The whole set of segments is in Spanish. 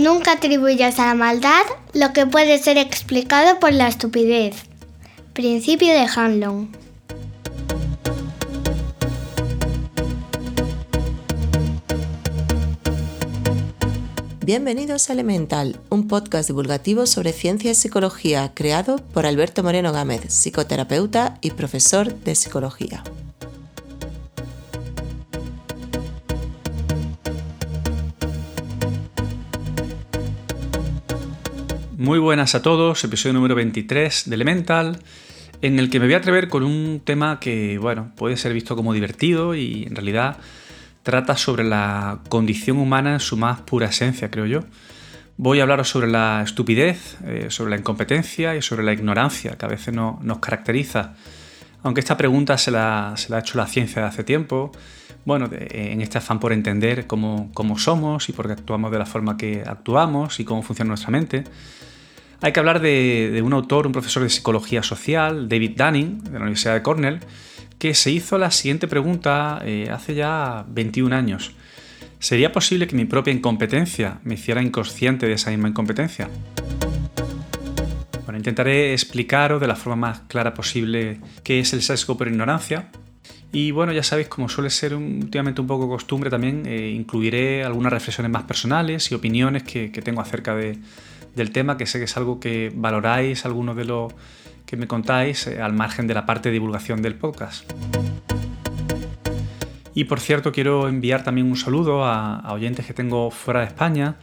Nunca atribuyas a la maldad lo que puede ser explicado por la estupidez. Principio de Hanlon. Bienvenidos a Elemental, un podcast divulgativo sobre ciencia y psicología creado por Alberto Moreno Gámez, psicoterapeuta y profesor de psicología. Muy buenas a todos, episodio número 23 de Elemental, en el que me voy a atrever con un tema que, bueno, puede ser visto como divertido y en realidad trata sobre la condición humana en su más pura esencia, creo yo. Voy a hablaros sobre la estupidez, eh, sobre la incompetencia y sobre la ignorancia que a veces nos caracteriza. Aunque esta pregunta se la, ha hecho la ciencia de hace tiempo, bueno, en este afán por entender cómo, somos y por qué actuamos de la forma que actuamos y cómo funciona nuestra mente, hay que hablar de, de, un autor, un profesor de psicología social, David Dunning, de la Universidad de Cornell, que se hizo la siguiente pregunta eh, hace ya 21 años. ¿Sería posible que mi propia incompetencia me hiciera inconsciente de esa misma incompetencia? Bueno, intentaré explicaros de la forma más clara posible qué es el sesgo por ignorancia. Y bueno, ya sabéis, como suele ser últimamente un poco costumbre también, eh, incluiré algunas reflexiones más personales y opiniones que, tengo acerca del tema, que sé que es algo que valoráis algunos de los que me contáis eh, al margen de la parte de divulgación del podcast. Y por cierto, quiero enviar también un saludo a, oyentes que tengo fuera de España.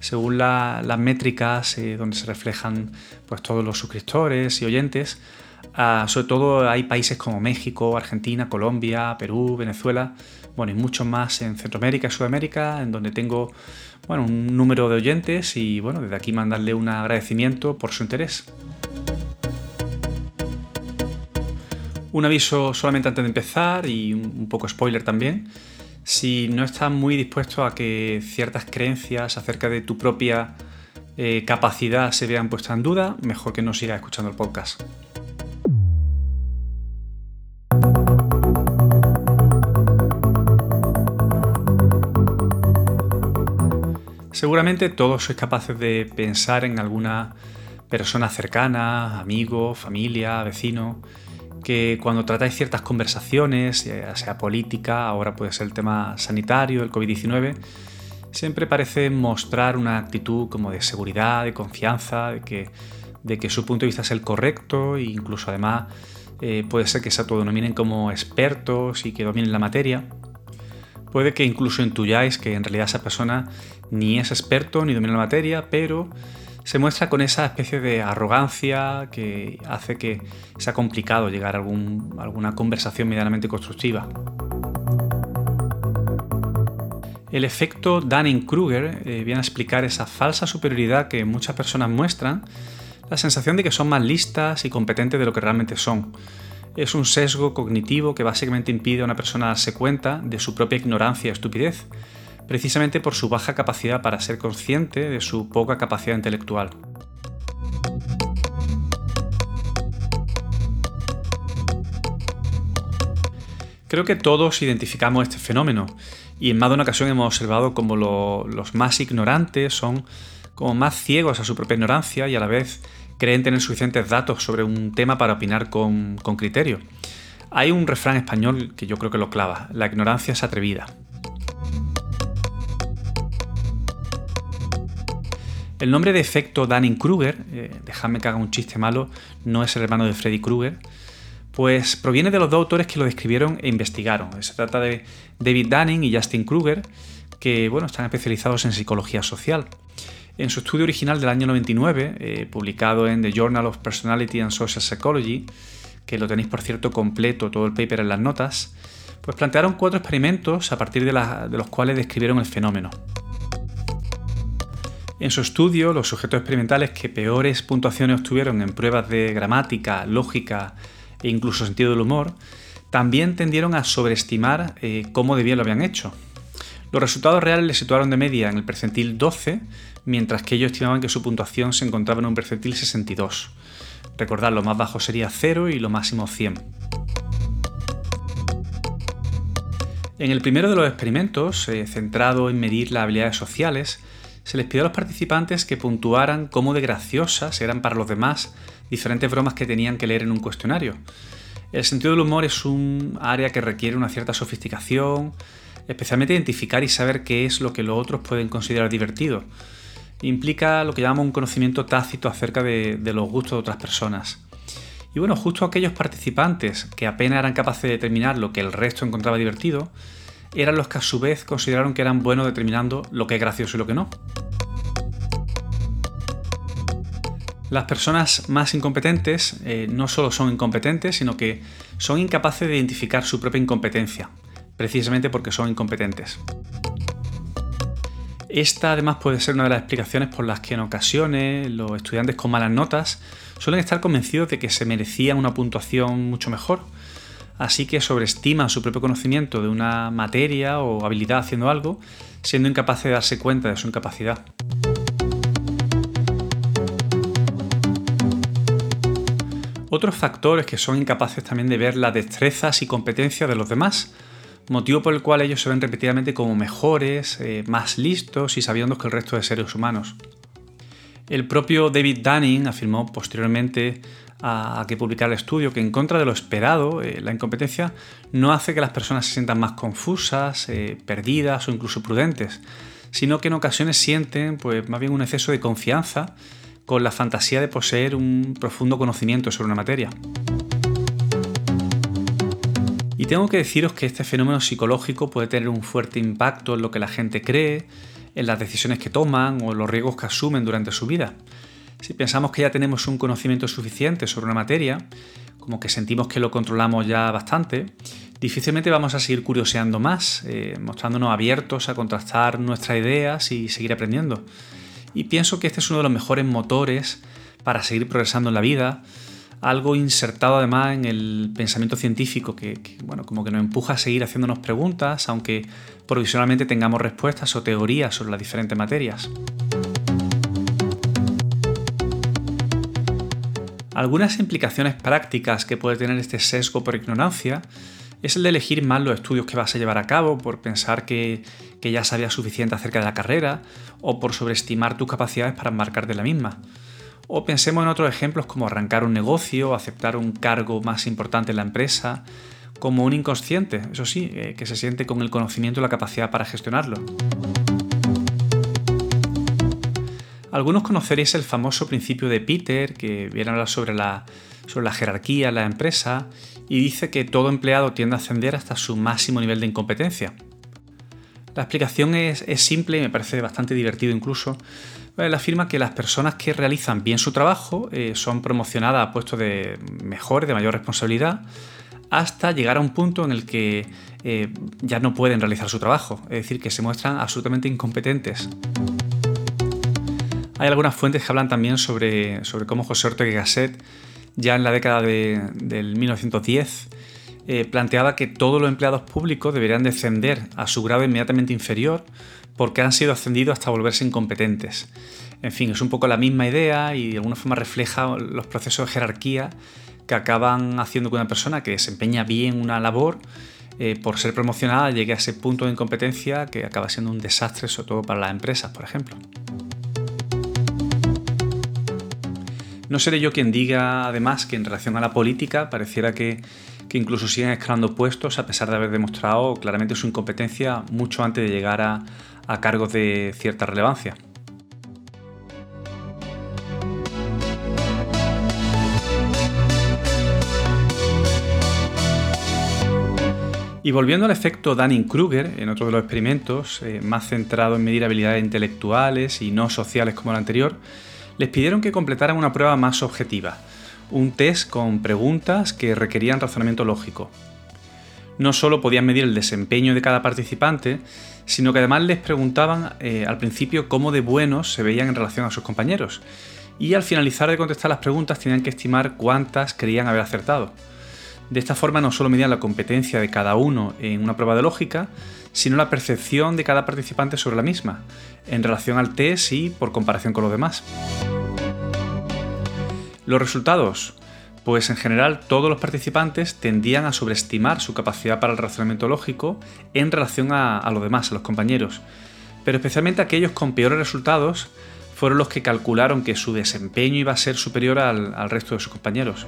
Según las métricas eh, donde se reflejan pues, todos los suscriptores y oyentes, ah, sobre todo hay países como México, Argentina, Colombia, Perú, Venezuela, bueno, y muchos más en Centroamérica Sudamérica, en donde tengo bueno, un número de oyentes y bueno, desde aquí mandarle un agradecimiento por su interés. Un aviso solamente antes de empezar y un poco spoiler también. Si no estás muy dispuesto a que ciertas creencias acerca de tu propia eh, capacidad se vean puestas en duda, mejor que no sigas escuchando el podcast. Seguramente todos sois capaces de pensar en alguna persona cercana, amigo, familia, vecino, que cuando tratáis ciertas conversaciones, ya sea política, ahora puede ser el tema sanitario, el COVID-19, siempre parece mostrar una actitud como de seguridad, de confianza, de que, de que su punto de vista es el correcto e incluso además eh, puede ser que se autodenominen como expertos y que dominen la materia. Puede que incluso intuyáis que en realidad esa persona ni es experto ni domina la materia, pero se muestra con esa especie de arrogancia que hace que sea complicado llegar a, alguna conversación medianamente constructiva. El efecto Dunning-Kruger eh, viene a explicar esa falsa superioridad que muchas personas muestran, la sensación de que son más listas y competentes de lo que realmente son. Es un sesgo cognitivo que básicamente impide a una persona darse cuenta de su propia ignorancia y estupidez, precisamente por su baja capacidad para ser consciente de su poca capacidad intelectual. Creo que todos identificamos este fenómeno y en más de una ocasión hemos observado como los más ignorantes son como más ciegos a su propia ignorancia y a la vez creen tener suficientes datos sobre un tema para opinar con criterio. Hay un refrán español que yo creo que lo clava, la ignorancia es atrevida. El nombre de efecto Dunning-Kruger, eh, dejadme que haga un chiste malo, no es el hermano de Freddy Krueger, pues proviene de los dos autores que lo describieron e investigaron. Se trata de David Dunning y Justin Kruger, que bueno, están especializados en psicología social. En su estudio original del año 99, eh, publicado en The Journal of Personality and Social Psychology, que lo tenéis por cierto completo todo el paper en las notas, pues plantearon cuatro experimentos a partir de los cuales describieron el fenómeno. En su estudio, los sujetos experimentales que peores puntuaciones obtuvieron en pruebas de gramática, lógica e incluso sentido del humor, también tendieron a sobreestimar eh, cómo de bien lo habían hecho. Los resultados reales les situaron de media en el percentil 12, mientras que ellos estimaban que su puntuación se encontraba en un percentil 62. Recordad, lo más bajo sería 0 y lo máximo 100. En el primero de los experimentos, eh, centrado en medir las habilidades sociales, se les pidió a los participantes que puntuaran cómo de graciosas eran para los demás diferentes bromas que tenían que leer en un cuestionario. El sentido del humor es un área que requiere una cierta sofisticación, especialmente identificar y saber qué es lo que los otros pueden considerar divertido. Implica lo que llamamos un conocimiento tácito acerca de, los gustos de otras personas. Y bueno, justo aquellos participantes que apenas eran capaces de determinar lo que el resto encontraba divertido, eran los que a su vez consideraron que eran buenos determinando lo que es gracioso y lo que no. Las personas más incompetentes eh, no solo son incompetentes, sino que son incapaces de identificar su propia incompetencia, precisamente porque son incompetentes. Esta además puede ser una de las explicaciones por las que en ocasiones los estudiantes con malas notas suelen estar convencidos de que se merecían una puntuación mucho mejor, así que sobreestiman su propio conocimiento de una materia o habilidad haciendo algo, siendo incapaces de darse cuenta de su incapacidad. Otros factores que son incapaces también de ver las destrezas y competencias de los demás, motivo por el cual ellos se ven repetidamente como mejores, eh, más listos y sabiendo que el resto de seres humanos. El propio David Dunning afirmó posteriormente a, que publicar el estudio que en contra de lo esperado, eh, la incompetencia no hace que las personas se sientan más confusas, eh, perdidas o incluso prudentes, sino que en ocasiones sienten pues, más bien un exceso de confianza con la fantasía de poseer un profundo conocimiento sobre una materia. Y tengo que deciros que este fenómeno psicológico puede tener un fuerte impacto en lo que la gente cree, en las decisiones que toman o en los riesgos que asumen durante su vida. Si pensamos que ya tenemos un conocimiento suficiente sobre una materia, como que sentimos que lo controlamos ya bastante, difícilmente vamos a seguir curioseando más, eh, mostrándonos abiertos a contrastar nuestras ideas y seguir aprendiendo. Y pienso que este es uno de los mejores motores para seguir progresando en la vida, algo insertado además en el pensamiento científico que, bueno, como que nos empuja a seguir haciéndonos preguntas, aunque provisionalmente tengamos respuestas o teorías sobre las diferentes materias. Algunas implicaciones prácticas que puede tener este sesgo por ignorancia es el de elegir mal los estudios que vas a llevar a cabo por pensar que, ya sabías suficiente acerca de la carrera o por sobreestimar tus capacidades para de la misma. O pensemos en otros ejemplos como arrancar un negocio o aceptar un cargo más importante en la empresa, como un inconsciente, eso sí, eh, que se siente con el conocimiento y la capacidad para gestionarlo. Algunos conoceréis el famoso principio de Peter, que viene a hablar sobre la, sobre la jerarquía en la empresa y dice que todo empleado tiende a ascender hasta su máximo nivel de incompetencia. La explicación es, simple y me parece bastante divertido incluso. Él afirma que las personas que realizan bien su trabajo eh, son promocionadas a puestos de mejor, de mayor responsabilidad, hasta llegar a un punto en el que eh, ya no pueden realizar su trabajo, es decir, que se muestran absolutamente incompetentes. Hay algunas fuentes que hablan también sobre, sobre cómo José Ortega y Gasset ya en la década de, del 1910, eh, planteaba que todos los empleados públicos deberían descender a su grado inmediatamente inferior porque han sido ascendidos hasta volverse incompetentes. En fin, es un poco la misma idea y de alguna forma refleja los procesos de jerarquía que acaban haciendo que una persona que desempeña bien una labor, eh, por ser promocionada, llegue a ese punto de incompetencia que acaba siendo un desastre, sobre todo para las empresas, por ejemplo. No seré yo quien diga, además, que en relación a la política pareciera que, incluso siguen escalando puestos a pesar de haber demostrado claramente su incompetencia mucho antes de llegar a, cargos de cierta relevancia. Y volviendo al efecto Dunning-Kruger, en otro de los experimentos, eh, más centrado en medir habilidades intelectuales y no sociales como el anterior, les pidieron que completaran una prueba más objetiva, un test con preguntas que requerían razonamiento lógico. No solo podían medir el desempeño de cada participante, sino que además les preguntaban eh, al principio cómo de buenos se veían en relación a sus compañeros, y al finalizar de contestar las preguntas tenían que estimar cuántas creían haber acertado. De esta forma no solo medían la competencia de cada uno en una prueba de lógica, sino la percepción de cada participante sobre la misma, en relación al test y por comparación con los demás. Los resultados. Pues en general todos los participantes tendían a sobreestimar su capacidad para el razonamiento lógico en relación a, los demás, a los compañeros. pero especialmente aquellos con peores resultados fueron los que calcularon que su desempeño iba a ser superior al, al resto de sus compañeros.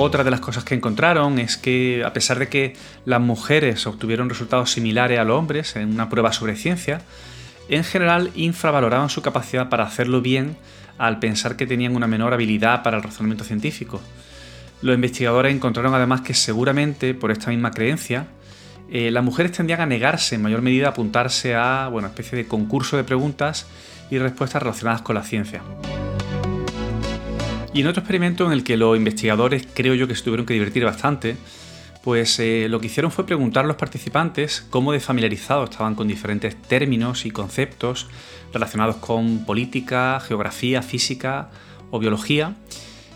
Otra de las cosas que encontraron es que, a pesar de que las mujeres obtuvieron resultados similares a los hombres en una prueba sobre ciencia, en general infravaloraban su capacidad para hacerlo bien al pensar que tenían una menor habilidad para el razonamiento científico. Los investigadores encontraron además que seguramente por esta misma creencia, eh, las mujeres tendían a negarse en mayor medida a apuntarse a una especie de concurso de preguntas y respuestas relacionadas con la ciencia. Y en otro experimento en el que los investigadores creo yo que se tuvieron que divertir bastante, pues eh, lo que hicieron fue preguntar a los participantes cómo de familiarizados estaban con diferentes términos y conceptos relacionados con política, geografía, física o biología.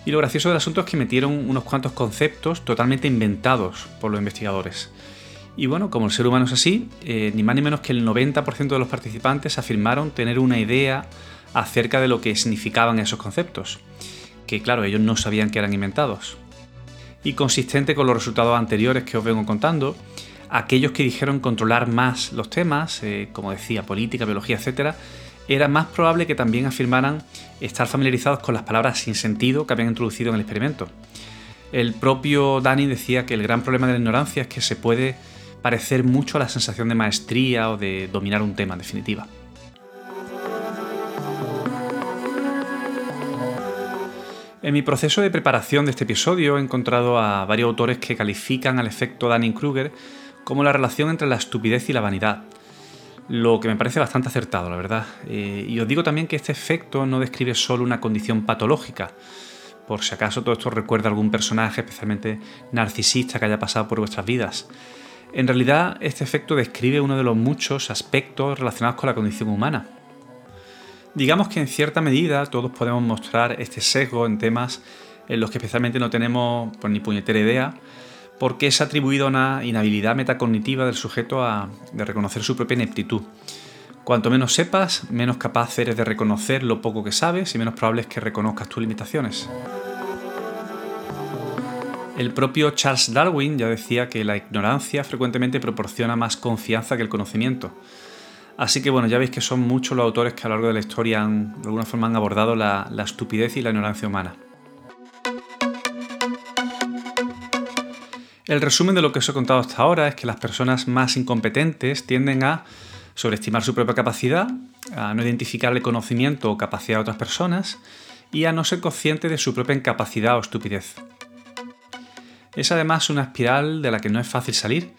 Y lo gracioso del asunto es que metieron unos cuantos conceptos totalmente inventados por los investigadores. Y bueno, como el ser humano es así, eh, ni más ni menos que el 90% de los participantes afirmaron tener una idea acerca de lo que significaban esos conceptos que claro, ellos no sabían que eran inventados. Y consistente con los resultados anteriores que os vengo contando, aquellos que dijeron controlar más los temas, eh, como decía, política, biología, etc., era más probable que también afirmaran estar familiarizados con las palabras sin sentido que habían introducido en el experimento. El propio Dani decía que el gran problema de la ignorancia es que se puede parecer mucho a la sensación de maestría o de dominar un tema en definitiva. En mi proceso de preparación de este episodio he encontrado a varios autores que califican al efecto Dunning-Kruger como la relación entre la estupidez y la vanidad, lo que me parece bastante acertado, la verdad. Eh, y os digo también que este efecto no describe solo una condición patológica, por si acaso todo esto recuerda a algún personaje especialmente narcisista que haya pasado por vuestras vidas. En realidad, este efecto describe uno de los muchos aspectos relacionados con la condición humana. Digamos que en cierta medida todos podemos mostrar este sesgo en temas en los que especialmente no tenemos pues, ni puñetera idea, porque es atribuido a una inhabilidad metacognitiva del sujeto de reconocer su propia ineptitud. Cuanto menos sepas, menos capaz eres de reconocer lo poco que sabes y menos probable es que reconozcas tus limitaciones. El propio Charles Darwin ya decía que la ignorancia frecuentemente proporciona más confianza que el conocimiento. Así que bueno, ya veis que son muchos los autores que a lo largo de la historia han, de alguna forma han abordado la, la estupidez y la ignorancia humana. El resumen de lo que os he contado hasta ahora es que las personas más incompetentes tienden a sobreestimar su propia capacidad, a no identificar el conocimiento o capacidad de otras personas y a no ser conscientes de su propia incapacidad o estupidez. Es además una espiral de la que no es fácil salir.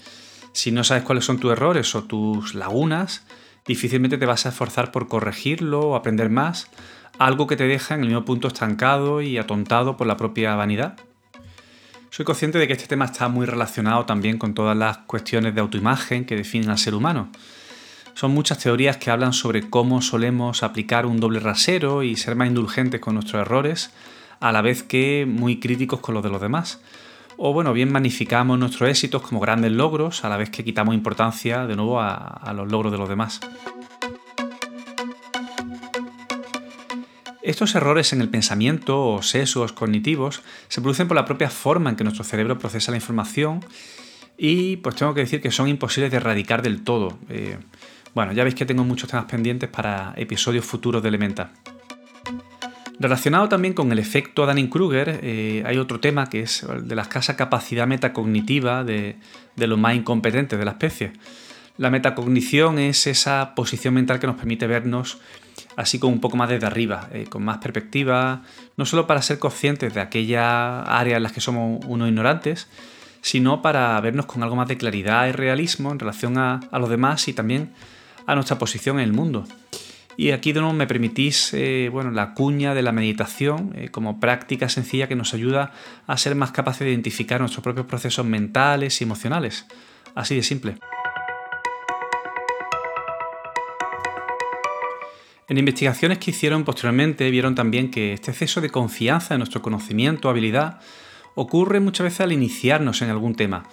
Si no sabes cuáles son tus errores o tus lagunas, difícilmente te vas a esforzar por corregirlo o aprender más, algo que te deja en el mismo punto estancado y atontado por la propia vanidad. Soy consciente de que este tema está muy relacionado también con todas las cuestiones de autoimagen que definen al ser humano. Son muchas teorías que hablan sobre cómo solemos aplicar un doble rasero y ser más indulgentes con nuestros errores, a la vez que muy críticos con los de los demás. O bueno, bien magnificamos nuestros éxitos como grandes logros, a la vez que quitamos importancia de nuevo a, los logros de los demás. Estos errores en el pensamiento o sesgos cognitivos se producen por la propia forma en que nuestro cerebro procesa la información y pues tengo que decir que son imposibles de erradicar del todo. Eh, bueno, ya veis que tengo muchos temas pendientes para episodios futuros de Elementa. Relacionado también con el efecto Dunning-Kruger, eh, hay otro tema que es el de la escasa capacidad metacognitiva de, los más incompetentes de la especie. La metacognición es esa posición mental que nos permite vernos así como un poco más desde arriba, eh, con más perspectiva, no solo para ser conscientes de aquellas áreas en las que somos unos ignorantes, sino para vernos con algo más de claridad y realismo en relación a, a los demás y también a nuestra posición en el mundo. Y aquí de me permitís eh, bueno, la cuña de la meditación eh, como práctica sencilla que nos ayuda a ser más capaces de identificar nuestros propios procesos mentales y emocionales. Así de simple. En investigaciones que hicieron posteriormente vieron también que este exceso de confianza en nuestro conocimiento o habilidad ocurre muchas veces al iniciarnos en algún tema.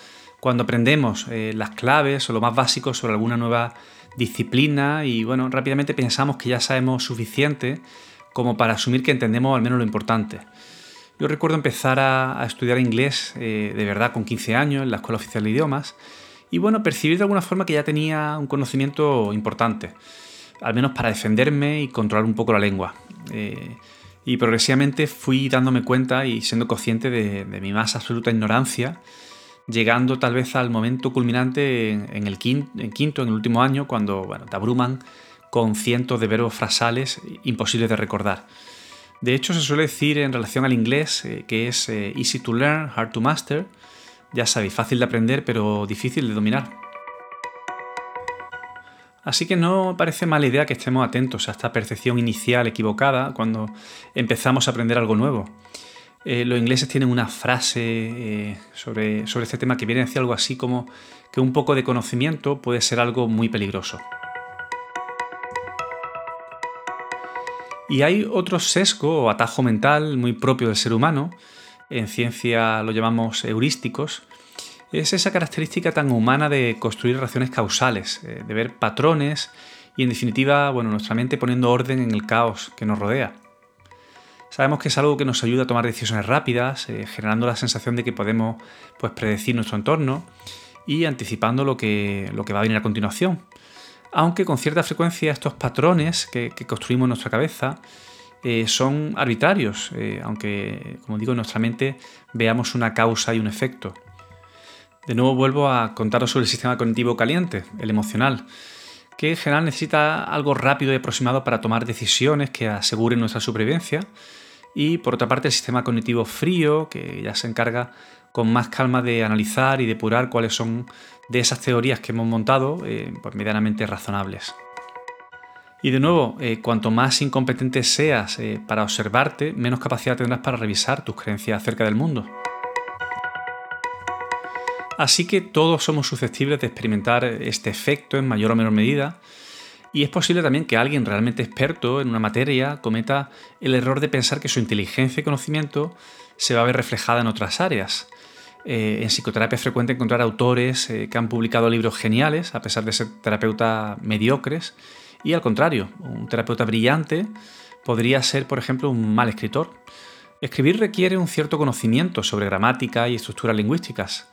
Cuando aprendemos eh, las claves o lo más básico sobre alguna nueva disciplina y bueno, rápidamente pensamos que ya sabemos suficiente como para asumir que entendemos al menos lo importante. Yo recuerdo empezar a, estudiar inglés eh, de verdad con 15 años en la Escuela Oficial de Idiomas y bueno, percibir de alguna forma que ya tenía un conocimiento importante, al menos para defenderme y controlar un poco la lengua. Eh, y progresivamente fui dándome cuenta y siendo consciente de, mi más absoluta ignorancia, llegando tal vez al momento culminante en, el quinto, en, el último año, cuando bueno, te abruman con cientos de verbos frasales imposibles de recordar. De hecho, se suele decir en relación al inglés eh, que es eh, easy to learn, hard to master. Ya sabéis, fácil de aprender, pero difícil de dominar. Así que no parece mala idea que estemos atentos a esta percepción inicial equivocada cuando empezamos a aprender algo nuevo. Eh, los ingleses tienen una frase sobre, sobre este tema que viene a decir algo así como que un poco de conocimiento puede ser algo muy peligroso. Y hay otro sesgo o atajo mental muy propio del ser humano, en ciencia lo llamamos heurísticos, es esa característica tan humana de construir relaciones causales, eh, de ver patrones y en definitiva, bueno, nuestra mente poniendo orden en el caos que nos rodea. Sabemos que es algo que nos ayuda a tomar decisiones rápidas, eh, generando la sensación de que podemos pues, predecir nuestro entorno y anticipando lo que, lo que va a venir a continuación aunque con cierta frecuencia estos patrones que, construimos en nuestra cabeza eh, son arbitrarios, eh, aunque, como digo, en nuestra mente veamos una causa y un efecto. De nuevo vuelvo a contaros sobre el sistema cognitivo caliente, el emocional, que en general necesita algo rápido y aproximado para tomar decisiones que aseguren nuestra supervivencia, y por otra parte el sistema cognitivo frío, que ya se encarga con más calma de analizar y depurar cuáles son de esas teorías que hemos montado, eh, pues medianamente razonables. Y de nuevo, eh, cuanto más incompetente seas eh, para observarte, menos capacidad tendrás para revisar tus creencias acerca del mundo. Así que todos somos susceptibles de experimentar este efecto en mayor o menor medida, y es posible también que alguien realmente experto en una materia cometa el error de pensar que su inteligencia y conocimiento se va a ver reflejada en otras áreas, eh, en psicoterapia es frecuente encontrar autores eh, que han publicado libros geniales, a pesar de ser terapeutas mediocres, y al contrario, un terapeuta brillante podría ser, por ejemplo, un mal escritor. Escribir requiere un cierto conocimiento sobre gramática y estructuras lingüísticas.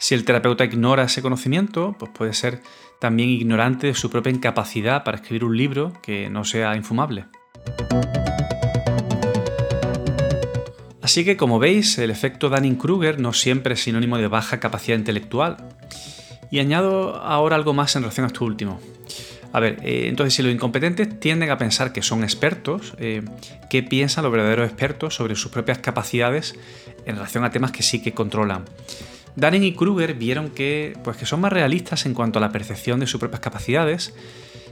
Si el terapeuta ignora ese conocimiento, pues puede ser también ignorante de su propia incapacidad para escribir un libro que no sea infumable. Así que como veis, el efecto Dunning-Kruger no siempre es sinónimo de baja capacidad intelectual. Y añado ahora algo más en relación a esto último. A ver, eh, entonces si los incompetentes tienden a pensar que son expertos, eh, ¿qué piensan los verdaderos expertos sobre sus propias capacidades en relación a temas que sí que controlan? Dunning y Kruger vieron que, pues, que son más realistas en cuanto a la percepción de sus propias capacidades,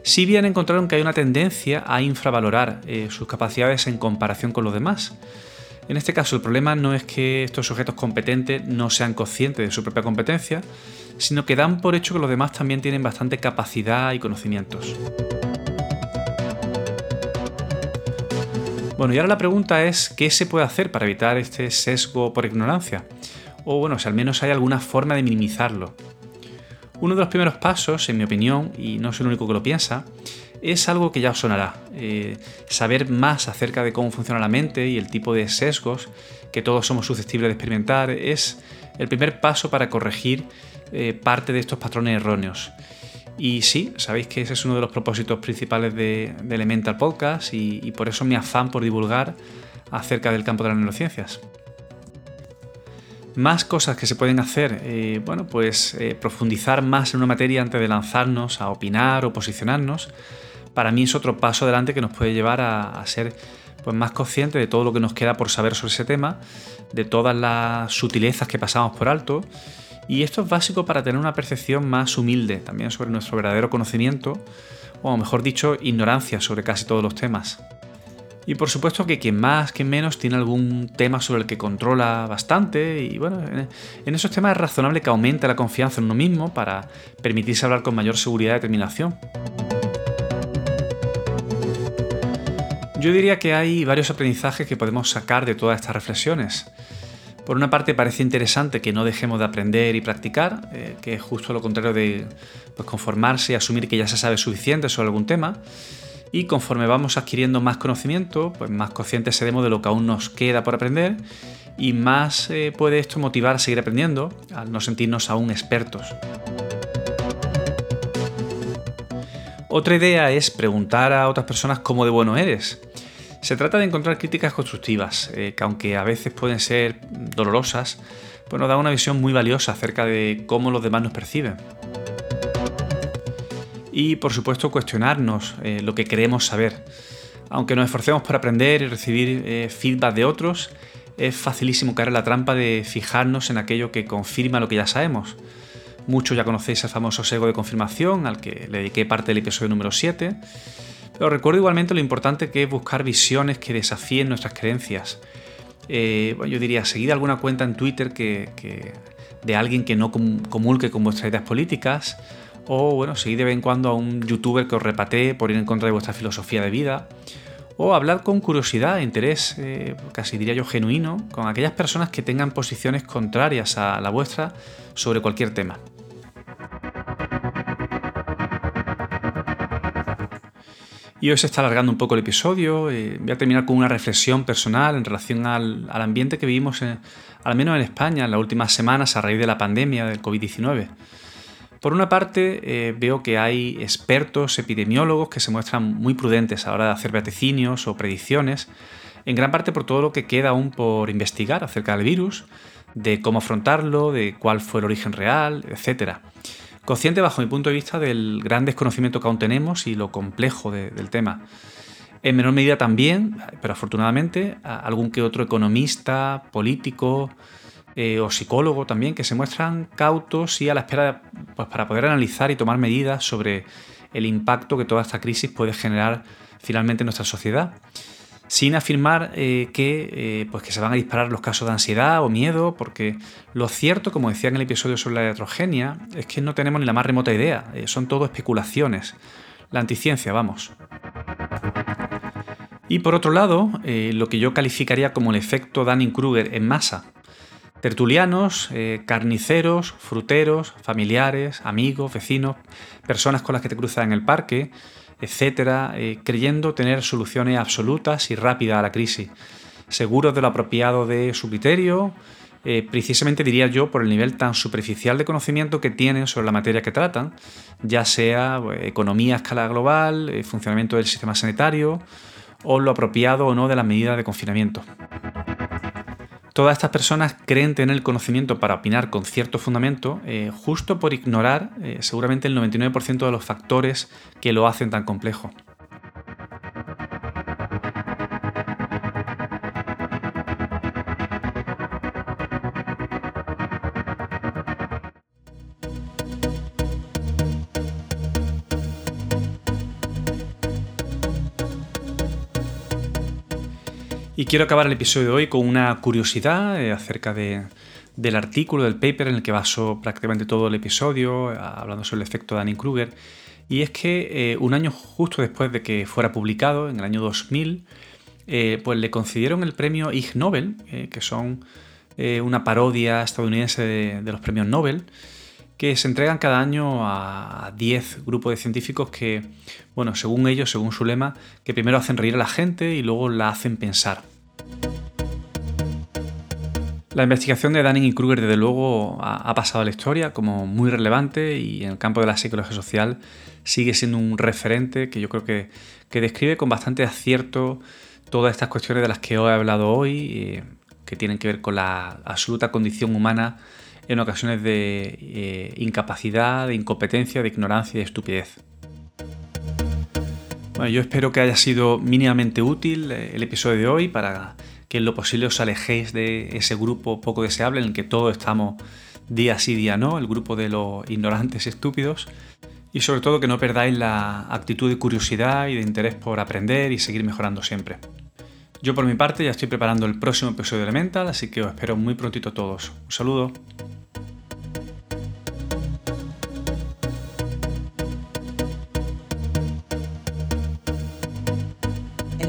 si bien encontraron que hay una tendencia a infravalorar eh, sus capacidades en comparación con los demás. En este caso, el problema no es que estos sujetos competentes no sean conscientes de su propia competencia, sino que dan por hecho que los demás también tienen bastante capacidad y conocimientos. Bueno, y ahora la pregunta es, ¿qué se puede hacer para evitar este sesgo por ignorancia? O bueno, si al menos hay alguna forma de minimizarlo. Uno de los primeros pasos, en mi opinión, y no soy el único que lo piensa, es algo que ya os sonará. Eh, saber más acerca de cómo funciona la mente y el tipo de sesgos que todos somos susceptibles de experimentar es el primer paso para corregir eh, parte de estos patrones erróneos. Y sí, sabéis que ese es uno de los propósitos principales de, Elemental Podcast y, por eso mi afán por divulgar acerca del campo de las neurociencias. Más cosas que se pueden hacer, eh, bueno, pues profundizar más en una materia antes de lanzarnos a opinar o posicionarnos, para mí es otro paso adelante que nos puede llevar a, ser pues, más conscientes de todo lo que nos queda por saber sobre ese tema, de todas las sutilezas que pasamos por alto. Y esto es básico para tener una percepción más humilde también sobre nuestro verdadero conocimiento, o mejor dicho, ignorancia sobre casi todos los temas. Y por supuesto que quien más, quien menos tiene algún tema sobre el que controla bastante y bueno, en esos temas es razonable que aumente la confianza en uno mismo para permitirse hablar con mayor seguridad y determinación. Yo diría que hay varios aprendizajes que podemos sacar de todas estas reflexiones. Por una parte parece interesante que no dejemos de aprender y practicar, eh, que es justo lo contrario de pues, conformarse y asumir que ya se sabe suficiente sobre algún tema y conforme vamos adquiriendo más conocimiento, pues más conscientes seremos de lo que aún nos queda por aprender y más eh, puede esto motivar a seguir aprendiendo al no sentirnos aún expertos. Otra idea es preguntar a otras personas cómo de bueno eres. Se trata de encontrar críticas constructivas, eh, que aunque a veces pueden ser dolorosas, pues nos da una visión muy valiosa acerca de cómo los demás nos perciben. Y por supuesto cuestionarnos eh, lo que queremos saber. Aunque nos esforcemos por aprender y recibir eh, feedback de otros, es facilísimo caer en la trampa de fijarnos en aquello que confirma lo que ya sabemos. Muchos ya conocéis el famoso sesgo de confirmación al que le dediqué parte del episodio número 7. Pero recuerdo igualmente lo importante que es buscar visiones que desafíen nuestras creencias. Eh, yo diría, seguid alguna cuenta en Twitter que, de alguien que no comulque con vuestras ideas políticas. O bueno, seguid de vez en cuando a un youtuber que os repatee por ir en contra de vuestra filosofía de vida o hablar con curiosidad interés, eh, casi diría yo genuino, con aquellas personas que tengan posiciones contrarias a la vuestra sobre cualquier tema. Y hoy se está alargando un poco el episodio. Eh, voy a terminar con una reflexión personal en relación al, ambiente que vivimos, al menos en España, en las últimas semanas a raíz de la pandemia del COVID-19. Por una parte, eh, veo que hay expertos epidemiólogos que se muestran muy prudentes a la hora de hacer vaticinios o predicciones, en gran parte por todo lo que queda aún por investigar acerca del virus, de cómo afrontarlo, de cuál fue el origen real, etc. Consciente, bajo mi punto de vista, del gran desconocimiento que aún tenemos y lo complejo del tema. En menor medida también, pero afortunadamente, algún que otro economista, político, eh, o psicólogo también, que se muestran cautos y a la espera pues, para poder analizar y tomar medidas sobre el impacto que toda esta crisis puede generar finalmente en nuestra sociedad. Sin afirmar eh, que, eh, pues que se van a disparar los casos de ansiedad o miedo, porque lo cierto, como decía en el episodio sobre la heterogenia, es que no tenemos ni la más remota idea, son todo especulaciones. La anticiencia, vamos. Y por otro lado, lo que yo calificaría como el efecto Dunning-Kruger en masa, Tertulianos, eh, carniceros, fruteros, familiares, amigos, vecinos, personas con las que te cruzas en el parque, etcétera, eh, creyendo tener soluciones absolutas y rápidas a la crisis, seguros de lo apropiado de su criterio, eh, precisamente diría yo por el nivel tan superficial de conocimiento que tienen sobre la materia que tratan, ya sea economía a escala global, funcionamiento del sistema sanitario o lo apropiado o no de las medidas de confinamiento. Todas estas personas creen tener el conocimiento para opinar con cierto fundamento, eh, justo por ignorar eh, seguramente el 99% de los factores que lo hacen tan complejo. Quiero acabar el episodio de hoy con una curiosidad eh, acerca del artículo, del paper en el que basó prácticamente todo el episodio, eh, hablando sobre el efecto Dunning-Kruger. Y es que eh, un año justo después de que fuera publicado, en el año 2000, pues le concedieron el premio Ig Nobel, que son una parodia estadounidense de, de, los premios Nobel, que se entregan cada año a 10 grupos de científicos que, bueno, según ellos, según su lema, que primero hacen reír a la gente y luego la hacen pensar. La investigación de Dunning y Kruger, desde luego, ha, pasado a la historia como muy relevante y en el campo de la psicología social sigue siendo un referente que yo creo que, describe con bastante acierto todas estas cuestiones de las que he hablado hoy, eh, que tienen que ver con la absoluta condición humana en ocasiones de eh, incapacidad, de incompetencia, de ignorancia y de estupidez. Bueno, yo espero que haya sido mínimamente útil eh, el episodio de hoy para que en lo posible os alejéis de ese grupo poco deseable en el que todos estamos día sí, día no, el grupo de los ignorantes y estúpidos. Y sobre todo que no perdáis la actitud de curiosidad y de interés por aprender y seguir mejorando siempre. Yo por mi parte ya estoy preparando el próximo episodio de Elemental, así que os espero muy prontito a todos. Un saludo.